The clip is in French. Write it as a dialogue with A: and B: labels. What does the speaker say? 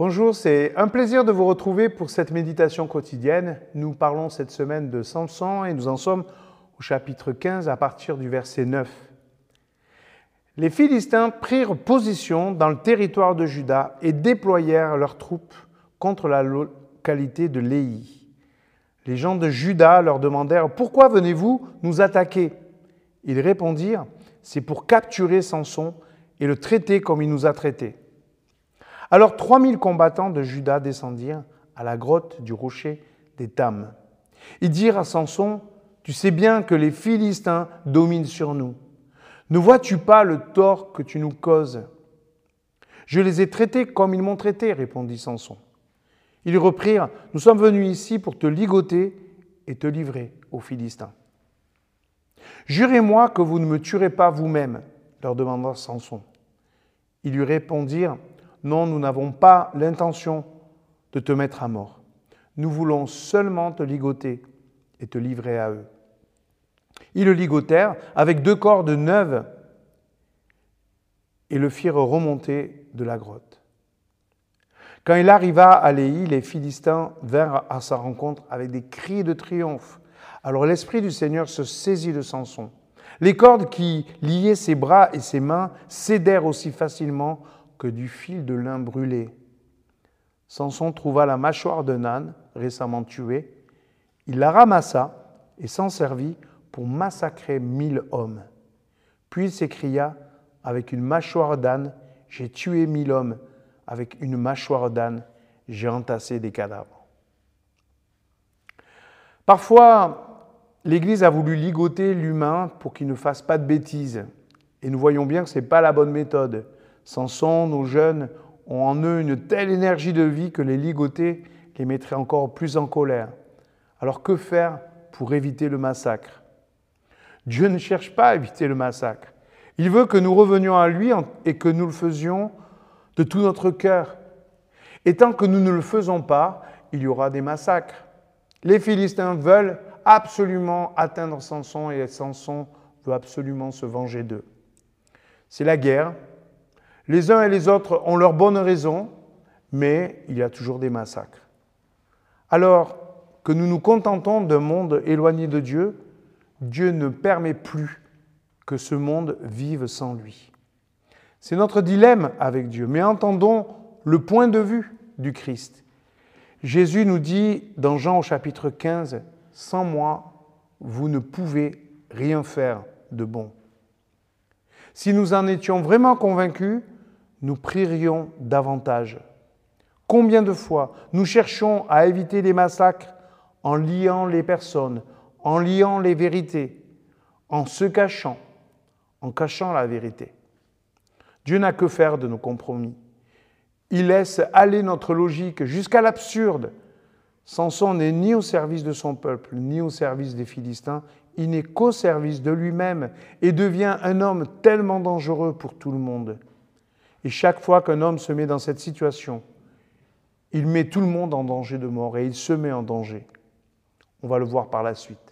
A: Bonjour, c'est un plaisir de vous retrouver pour cette méditation quotidienne. Nous parlons cette semaine de Samson et nous en sommes au chapitre 15 à partir du verset 9. Les Philistins prirent position dans le territoire de Juda et déployèrent leurs troupes contre la localité de Léhi. Les gens de Juda leur demandèrent Pourquoi venez-vous nous attaquer? Ils répondirent C'est pour capturer Samson et le traiter comme il nous a traités. Alors 3000 combattants de Juda descendirent à la grotte du rocher des Tam. Ils dirent à Samson, Tu sais bien que les Philistins dominent sur nous. Ne vois-tu pas le tort que tu nous causes Je les ai traités comme ils m'ont traité, répondit Samson. Ils reprirent, Nous sommes venus ici pour te ligoter et te livrer aux Philistins. Jurez-moi que vous ne me tuerez pas vous-même, leur demanda Samson. Ils lui répondirent, non, nous n'avons pas l'intention de te mettre à mort. Nous voulons seulement te ligoter et te livrer à eux. Ils le ligotèrent avec deux cordes neuves et le firent remonter de la grotte. Quand il arriva à Léhi, les Philistins vinrent à sa rencontre avec des cris de triomphe. Alors l'Esprit du Seigneur se saisit de Samson. Les cordes qui liaient ses bras et ses mains cédèrent aussi facilement que du fil de lin brûlé. Samson trouva la mâchoire d'un âne récemment tué. Il la ramassa et s'en servit pour massacrer mille hommes. Puis il s'écria avec une mâchoire d'âne, j'ai tué mille hommes. Avec une mâchoire d'âne, j'ai entassé des cadavres. Parfois, l'Église a voulu ligoter l'humain pour qu'il ne fasse pas de bêtises. Et nous voyons bien que ce n'est pas la bonne méthode. Samson, nos jeunes ont en eux une telle énergie de vie que les ligoter les mettrait encore plus en colère. Alors que faire pour éviter le massacre? Dieu ne cherche pas à éviter le massacre. Il veut que nous revenions à lui et que nous le faisions de tout notre cœur. Et tant que nous ne le faisons pas, il y aura des massacres. Les Philistins veulent absolument atteindre Samson et Samson veut absolument se venger d'eux. C'est la guerre, les uns et les autres ont leurs bonnes raisons, mais il y a toujours des massacres. Alors que nous nous contentons d'un monde éloigné de Dieu, Dieu ne permet plus que ce monde vive sans lui. C'est notre dilemme avec Dieu, mais entendons le point de vue du Christ. Jésus nous dit dans Jean au chapitre 15, Sans moi, vous ne pouvez rien faire de bon. Si nous en étions vraiment convaincus, nous prierions davantage. Combien de fois nous cherchons à éviter les massacres en liant les personnes, en liant les vérités, en se cachant, en cachant la vérité? Dieu n'a que faire de nos compromis. Il laisse aller notre logique jusqu'à l'absurde. Samson n'est ni au service de son peuple, ni au service des Philistins, il n'est qu'au service de lui-même et devient un homme tellement dangereux pour tout le monde. Et chaque fois qu'un homme se met dans cette situation, il met tout le monde en danger de mort et il se met en danger. On va le voir par la suite.